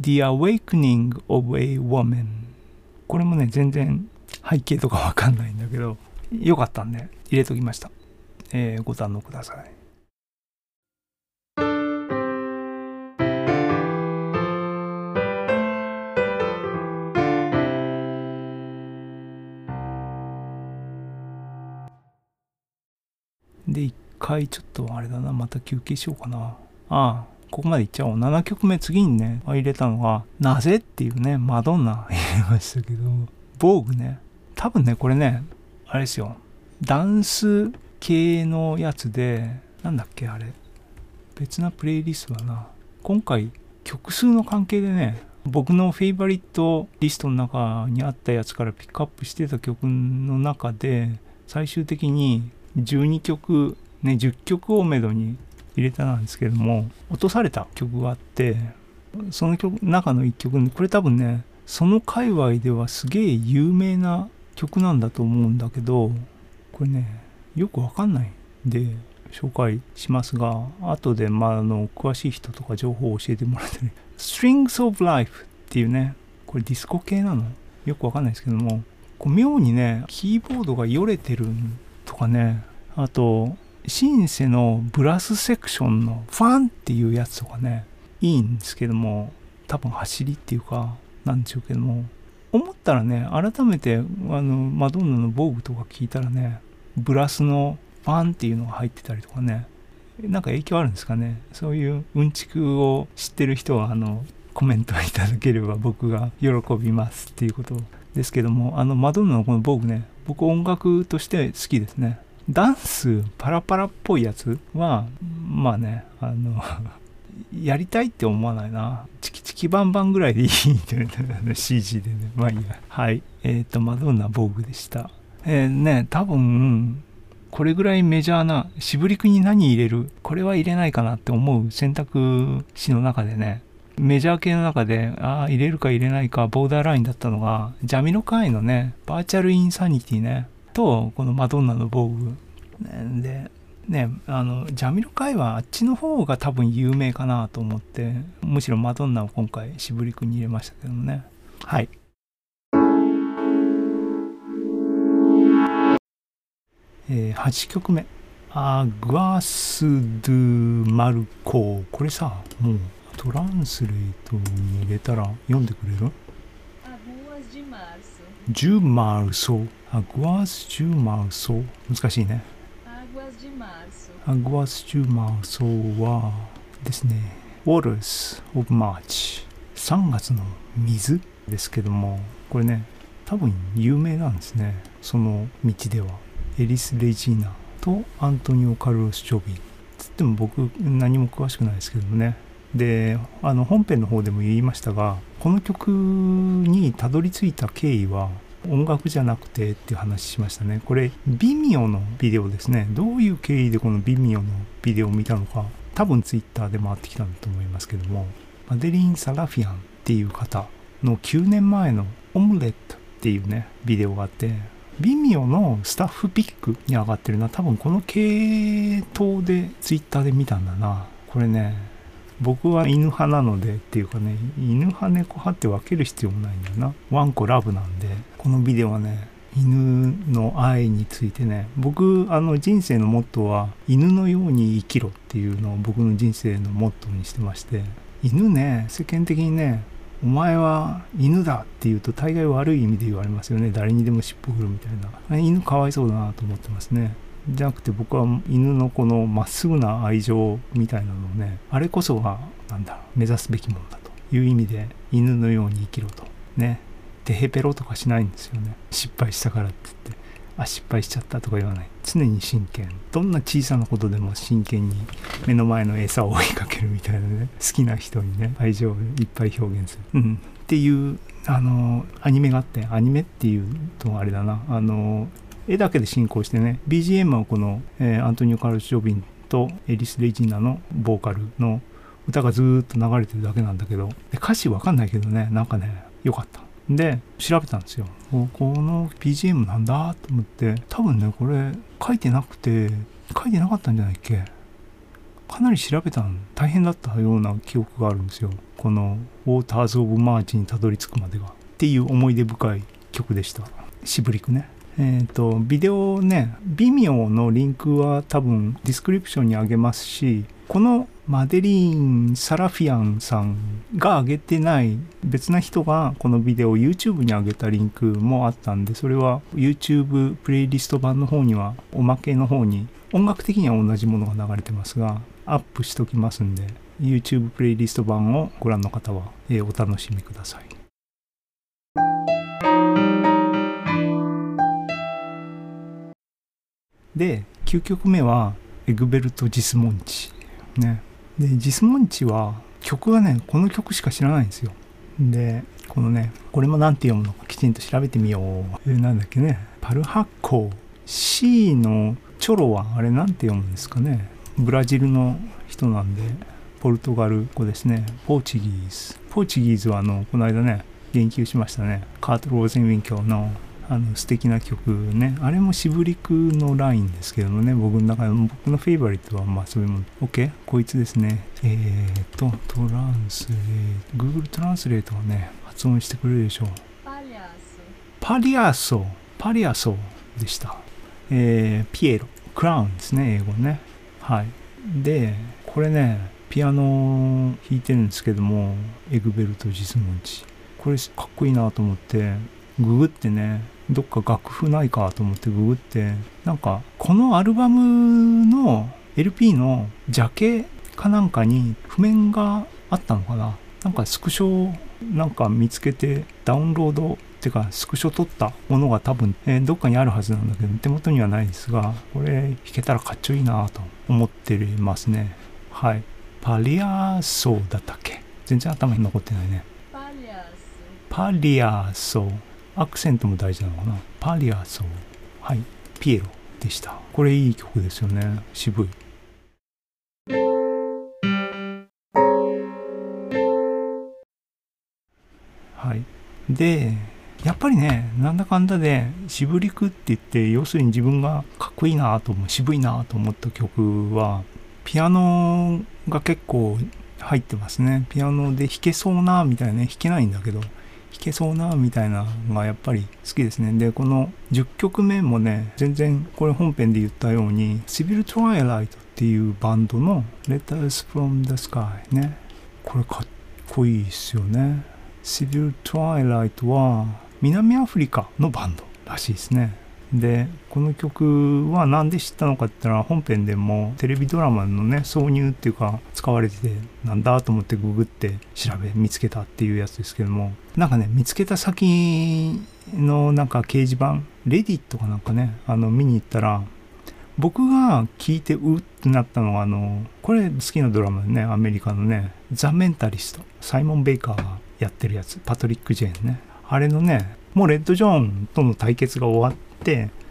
The Awakening of a Woman これもね全然背景とかわかんないんだけど良かったんで。入れときました、えー、ご堪能くださいで、一回ちょっとあれだな、また休憩しようかな。ああ、ここまでいっちゃおう。7曲目次にね、入れたのが、なぜっていうね、マドンナ入れましたけど、防具ね。多分ね、これね、あれですよ。ダンス系のやつで、なんだっけ、あれ。別なプレイリストだな。今回、曲数の関係でね、僕のフェイバリットリストの中にあったやつからピックアップしてた曲の中で、最終的に12曲、ね、10曲をめどに入れたなんですけども、落とされた曲があって、その曲、中の1曲、これ多分ね、その界隈ではすげえ有名な曲なんだと思うんだけど、これね、よくわかんないんで、紹介しますが、後で、まあ、あの、詳しい人とか情報を教えてもらってね、Strings of Life っていうね、これディスコ系なの？よくわかんないですけども、こう妙にね、キーボードがよれてるとかね、あと、シンセのブラスセクションのファンっていうやつとかね、いいんですけども、多分走りっていうか、なんでしょうけども、思ったらね、改めて、あの、マドンナの防具とか聞いたらね、ブラスのファンっていうのが入ってたりとかね、なんか影響あるんですかね。そういううんちくを知ってる人は、あの、コメントいただければ僕が喜びますっていうことですけども、あの、マドンナのこの防具ね、僕音楽として好きですね。ダンスパラパラっぽいやつは、まあね、あの やりたいって思わないな。チキチキバンバンぐらいでいいという CG でね。まあいいや。はい。えっ、ー、と、マドンナ防具でした。えー、ね、多分、これぐらいメジャーな、渋りくに何入れる？これは入れないかなって思う選択肢の中でね、メジャー系の中で、ああ、入れるか入れないか、ボーダーラインだったのが、ジャミロカイのね、バーチャルインサニティね、と、このマドンナの防具。で、ね、あの、ジャミロカイはあっちの方が多分有名かなと思って、むしろマドンナを今回、渋りくに入れましたけどね。はい。えー、8曲目。アグアス・ドゥ・マルコ。これさ、もう、トランスレートに入れたら読んでくれる？ジュマルソアグアスジュマルソ難しいね.アグアスジュマルソはですね Waters of March 3月の水ですけどもこれね多分有名なんですねその道ではエリス・レジーナとアントニオ・カルロス・ジョビンつっても僕何も詳しくないですけどもね。であの本編の方でも言いましたがこの曲にたどり着いた経緯は音楽じゃなくてっていう話しましたね。これビミオのビデオですね。どういう経緯でこのビミオのビデオを見たのか多分ツイッターで回ってきたんだと思いますけども。マデリン・サラフィアンっていう方の9年前のオムレットっていうねビデオがあってビミオのスタッフピックに上がってるのは多分この系統でツイッターで見たんだな。これね僕は犬派なのでっていうかね犬派猫派って分ける必要もないんだよな。ワンコラブなんで。このビデオはね犬の愛についてね僕あの人生のモットーは犬のように生きろっていうのを僕の人生のモットーにしてまして犬ね世間的にねお前は犬だって言うと大概悪い意味で言われますよね。誰にでも尻尾振るみたいな。犬かわいそうだなと思ってますね。じゃなくて僕は犬のこのまっすぐな愛情みたいなのをねあれこそがなんだろう目指すべきものだという意味で犬のように生きろと。ね。テヘペロとかしないんですよね。失敗したからって言って。あ失敗しちゃったとか言わない。常に真剣。どんな小さなことでも真剣に目の前の餌を追いかけるみたいなね。好きな人にね愛情をいっぱい表現する、うん、っていうあのアニメがあってアニメっていうとあれだな。あの絵だけで進行してね BGM はこの、えーアントニオ・カルロス・ジョビンとエリス・レジーナのボーカルの歌がずーっと流れてるだけなんだけど歌詞わかんないけどねなんかねよかった。で調べたんですよ。おこの BGM なんだと思って。多分ねこれ書いてなくて書いてなかったんじゃないっけ。かなり調べたの大変だったような記憶があるんですよ。この「Waters of March」にたどり着くまでが。っていう思い出深い曲でした。シブリクね。えっ、とビデオね Vimeo のリンクは多分 description にあげますしこのマデリーン・サラフィアンさんが上げてない別な人がこのビデオを YouTube に上げたリンクもあったんでそれは YouTube プレイリスト版の方にはおまけの方に音楽的には同じものが流れてますがアップしときますんで YouTube プレイリスト版をご覧の方は、お楽しみください。で9曲目はエグベルト・ジスモンチ。ね。でジスモンチは曲がねこの曲しか知らないんですよ。でこのねこれも何て読むのかきちんと調べてみよう。えなんだっけね。パルハッコ C のチョロはあれなんて読むんですかね。ブラジルの人なんでポルトガル語ですね。ポーチギーズ。ポーチギーズはあのこの間ね言及しましたね。カート・ローゼンウィン教のあの素敵な曲ね。あれもシブリクのラインですけどもね。僕の中で僕のフェイバリットはまあそういうもの OK こいつですね。えー、っとトランスレート Google トランスレートはね発音してくれるでしょう.パリアソ。パリアソでした。えー、ピエロ。クラウンですね英語ね。はい。でこれねピアノ弾いてるんですけどもエグベルト・ジスモンチ。これかっこいいなと思ってググってねどっか楽譜ないかと思ってググってなんかこのアルバムの LP のジャケかなんかに譜面があったのかな。なんかスクショなんか見つけてダウンロードってかスクショ撮ったものが多分、えーどっかにあるはずなんだけど手元にはないですがこれ弾けたらかっちょいいなと思ってますね。はい。パリアーソだったっけ？全然頭に残ってないね.パリアーソアクセントも大事なのかな。パリアーはい。ピエロ。でした。これいい曲ですよね。渋い。はい。でやっぱりねなんだかんだで渋りくって言って要するに自分がかっこいいなと思う渋いなと思った曲はピアノが結構入ってますね。ピアノで弾けそうなみたいなね。弾けないんだけど。弾けそうなみたいなのがやっぱり好きですねでこの10曲目もね全然これ本編で言ったようにシビル・トワイライトっていうバンドの Letters from the Sky ねここれかっこいいっすよね。シビル・トワイライトは南アフリカのバンドらしいですね。で、この曲は何で知ったのかって言ったら本編でもテレビドラマのね、挿入っていうか使われててなんだと思ってググって調べ見つけたっていうやつですけども、なんかね、見つけた先のなんか掲示板、レディットかなんかね、あの見に行ったら僕が聞いてうってなったのはあのこれ好きなドラマねアメリカのねザ・メンタリストサイモン・ベイカーがやってるやつパトリック・ジェーンね。あれのねもうレッド・ジョーンとの対決が終わって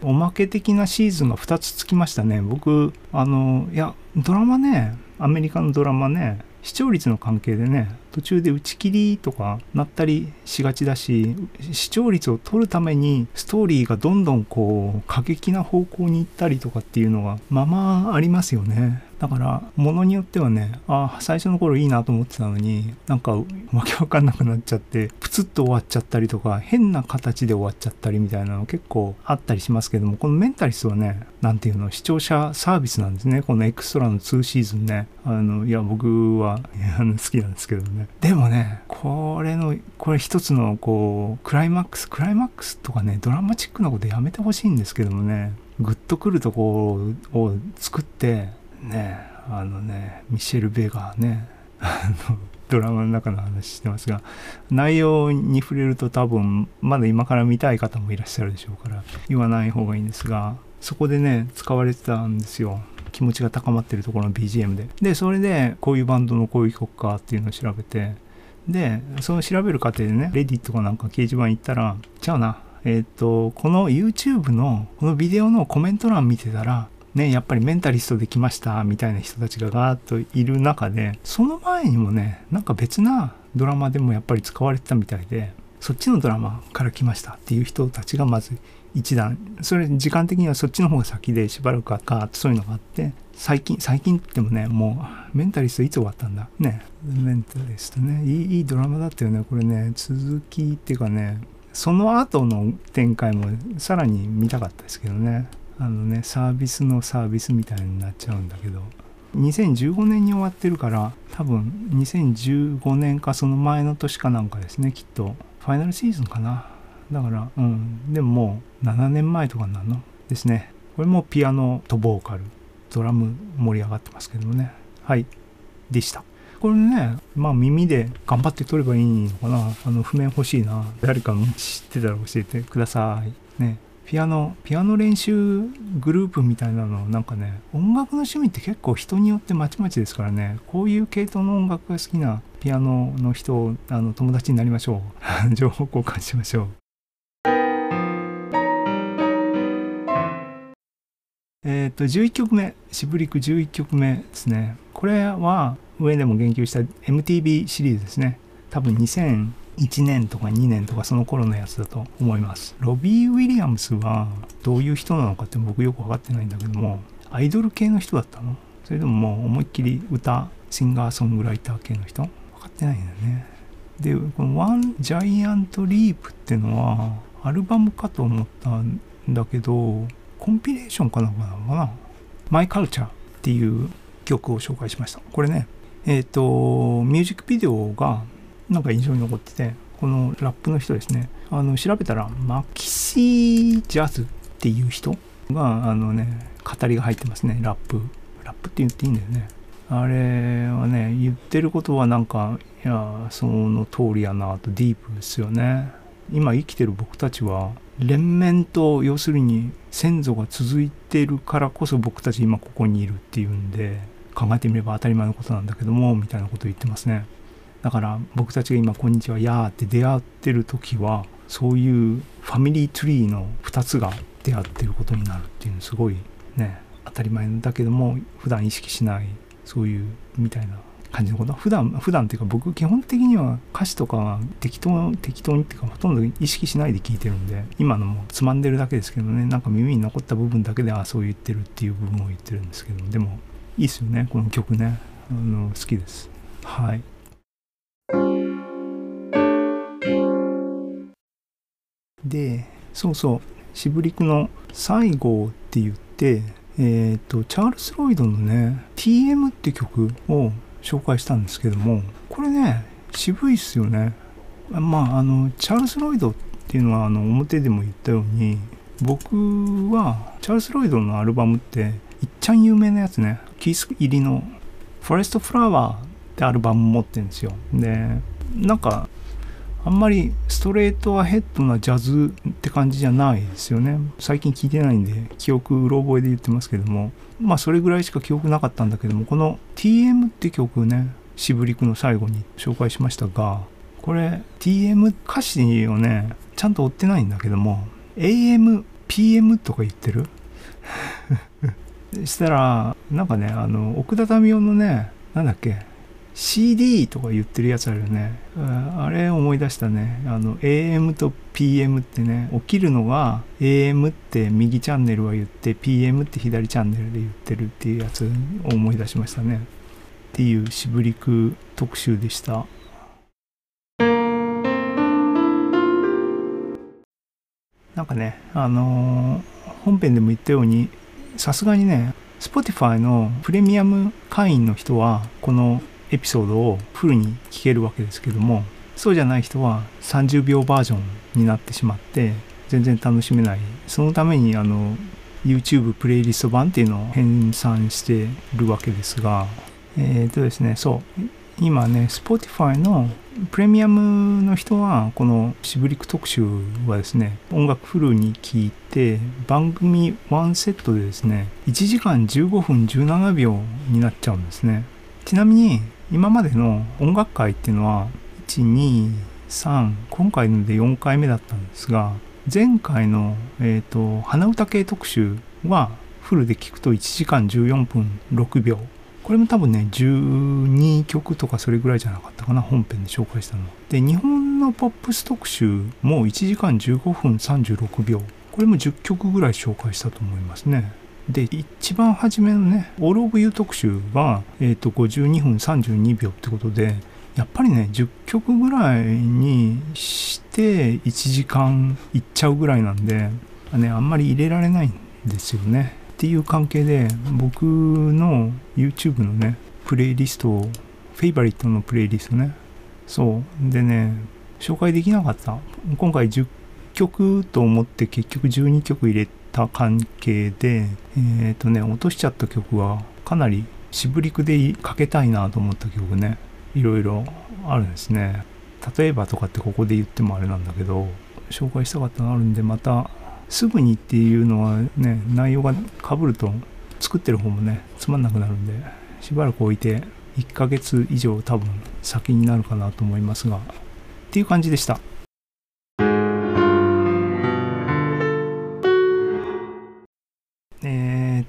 おまけ的なシーズンが2つつきましたね。僕あのいやドラマねアメリカのドラマね視聴率の関係でね途中で打ち切りとかなったりしがちだし視聴率を取るためにストーリーがどんどんこう過激な方向に行ったりとかっていうのがまあまあありますよね。だからものによってはねあ最初の頃いいなと思ってたのになんかわけわかんなくなっちゃってプツッと終わっちゃったりとか変な形で終わっちゃったりみたいなの結構あったりしますけどもこのメンタリストはね何ていうの視聴者サービスなんですね。このエクストラの2シーズンね。あのいや僕は好きなんですけどね。でもねこれのこれ一つのこうクライマックスクライマックスとかねドラマチックなことやめてほしいんですけどもねグッとくるところを作ってねあのねミシェル・ベガーねあのドラマの中の話してますが内容に触れると多分まだ今から見たい方もいらっしゃるでしょうから言わない方がいいんですがそこでね使われてたんですよ。気持ちが高まってるところの BGM で。でそれでこういうバンドのこういう曲かっていうのを調べてでその調べる過程でねレディットかなんか掲示板行ったらちゃうなえっ、ー、とこの YouTube のこのビデオのコメント欄見てたらね、やっぱりメンタリストで来ましたみたいな人たちがガーッといる中でその前にもねなんか別なドラマでもやっぱり使われてたみたいでそっちのドラマから来ましたっていう人たちがまず一段それ時間的にはそっちの方が先でしばらくかそういうのがあって最近最近ってもねもうメンタリストいつ終わったんだ？ねメンタリストね。いいいいドラマだったよねこれね。続きっていうかねその後の展開もさらに見たかったですけどね。あのねサービスのサービスみたいになっちゃうんだけど2015年に終わってるから多分2015年かその前の年かなんかですねきっと。ファイナルシーズンかな。だからうん。でももう7年前とかになるの？ですね。これもピアノとボーカル。ドラム盛り上がってますけどもね。はい。でした。これねまあ耳で頑張って撮ればいいのかな。あの譜面欲しいな。誰かも知ってたら教えてください。ね。ピアノピアノ練習グループみたいなのなんかね音楽の趣味って結構人によってまちまちですからね。こういう系統の音楽が好きなピアノの人あの友達になりましょう。情報交換しましょう。えっ、ー、と11曲目。シブリク11曲目ですね。これは上でも言及した MTV シリーズですね。多分2000 1年とか2年とかその頃のやつだと思います。ロビー・ウィリアムスはどういう人なのかって僕よく分かってないんだけどもアイドル系の人だったの？それでももう思いっきり歌シンガーソングライター系の人？分かってないんだよね。でこの「ワン・ジャイアント・リープ」っていうのはアルバムかと思ったんだけどコンピレーションかなんかなのかな「My Culture」っていう曲を紹介しました。これねえっ、ー、とミュージックビデオがなんか印象に残っててこのラップの人ですね。あの調べたらマキシジャズっていう人があのね語りが入ってますねラップ。ラップって言っていいんだよね。あれはね言ってることはなんかいやその通りやなとディープですよね。今生きてる僕たちは連綿と要するに先祖が続いてるからこそ僕たち今ここにいるっていうんで考えてみれば当たり前のことなんだけどもみたいなことを言ってますね。だから僕たちが今「こんにちはやー」って出会ってる時はそういうファミリーツリーの2つが出会ってることになるっていうのすごいね当たり前だけども普段意識しないそういうみたいな感じのこと普段普段っていうか僕基本的には歌詞とかは適当適当にっていうかほとんど意識しないで聞いてるんで今のもつまんでるだけですけどねなんか耳に残った部分だけであそう言ってるっていう部分を言ってるんですけどでもいいっすよねこの曲ね。あの好きです。はい。でそうそう。シブリクの最後って言ってえっ、ー、とチャールズ・ロイドのね TM って曲を紹介したんですけどもこれね渋いっすよね。まああのチャールズ・ロイドっていうのはあの表でも言ったように僕はチャールズ・ロイドのアルバムっていっちゃん有名なやつね。キース入りの「フォレスト・フラワー」ってアルバム持ってるんですよ。でなんかあんまりストレートアヘッドなジャズって感じじゃないですよね。最近聞いてないんで記憶うろ覚えで言ってますけども。まあそれぐらいしか記憶なかったんだけどもこの TM って曲ね渋リクの最後に紹介しましたがこれ TM 歌詞をねちゃんと追ってないんだけども AM、PM とか言ってる？したらなんかねあの奥田民生のねなんだっけ？CD とか言ってるやつあるよね。あれ思い出したね。あの AM と PM ってね、起きるのが AM って右チャンネルは言って PM って左チャンネルで言ってるっていうやつを思い出しましたね。っていうシブリク特集でした。なんかね、あのー本編でも言ったように、さすがにね、Spotify のプレミアム会員の人は、このエピソードをフルに聞けるわけですけども、そうじゃない人は30秒バージョンになってしまって、全然楽しめない。そのために、あの、YouTube プレイリスト版っていうのを編纂してるわけですが、えっ、とですね、そう、今ね、Spotify のプレミアムの人は、このシブリック特集はですね、音楽フルに聞いて、番組1セットでですね、1時間15分17秒になっちゃうんですね。ちなみに、今までの音楽会っていうのは、1、2、3、今回ので4回目だったんですが、前回の、えっ、と、花歌系特集は、フルで聞くと1時間14分6秒。これも多分ね、12曲とかそれぐらいじゃなかったかな、本編で紹介したのは。で、日本のポップス特集も1時間15分36秒。これも10曲ぐらい紹介したと思いますね。で、一番初めのね、All of You 特集は、えっ、と、52分32秒ってことで、やっぱりね、10曲ぐらいにして1時間いっちゃうぐらいなんで、ね、あんまり入れられないんですよね。っていう関係で僕の YouTube のねプレイリストをフェイバリットのプレイリストね。そう。でね紹介できなかった。今回10曲と思って結局12曲入れてた関係でえっ、とね落としちゃった曲はかなり渋りくでかけたいなと思った曲ねいろいろあるんですね。例えばとかってここで言ってもあれなんだけど紹介したかったのあるんでまたすぐにっていうのはね内容がかぶると作ってる方もねつまんなくなるんでしばらく置いて1ヶ月以上多分先になるかなと思いますがっていう感じでした。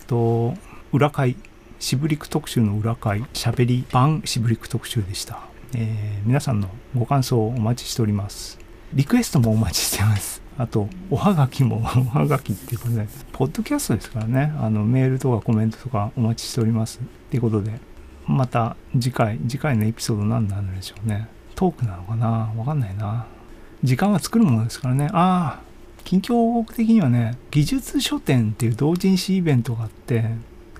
と裏会シブリック特集の裏会しゃべり版シブリック特集でした、えー皆さんのご感想をお待ちしておりますリクエストもお待ちしてますあと、おはがきも、おはがきっていうことで、ポッドキャストですからね、あの、メールとかコメントとかお待ちしております。っていうことで、また次回、次回のエピソード何なんでしょうね。トークなのかな？わかんないな。時間は作るものですからね。ああ、近況報告的にはね、技術書店っていう同人誌イベントがあって、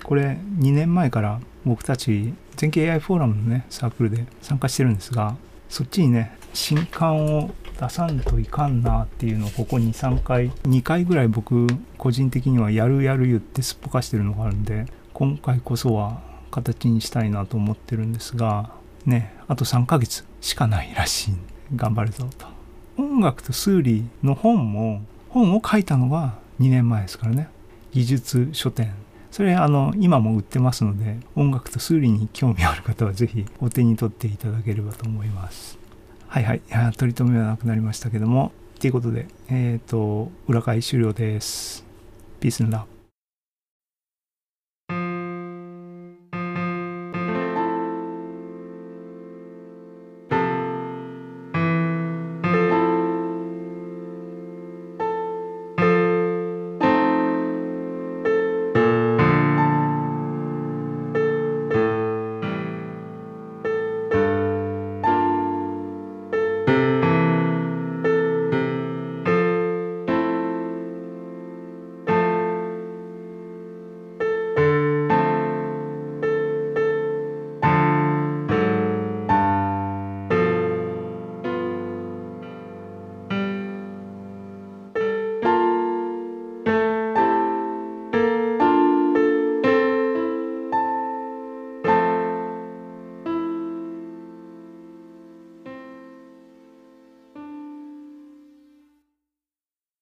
これ2年前から僕たち全景 AI フォーラムのね、サークルで参加してるんですが、そっちにね、新刊を出さんといかんなっていうのをここ2、3回、2回ぐらい僕個人的にはやるやる言ってすっぽかしてるのがあるんで、今回こそは形にしたいなと思ってるんですが、ね、あと3ヶ月しかないらしい。頑張るぞと。音楽と数理の本も、本を書いたのが2年前ですからね。技術書店。それあの今も売ってますので音楽と数理に興味ある方は是非お手に取っていただければと思います。はいはい。い取り留めはなくなりましたけども。ということで、えっ、と、裏返終了です。ピースンラブ。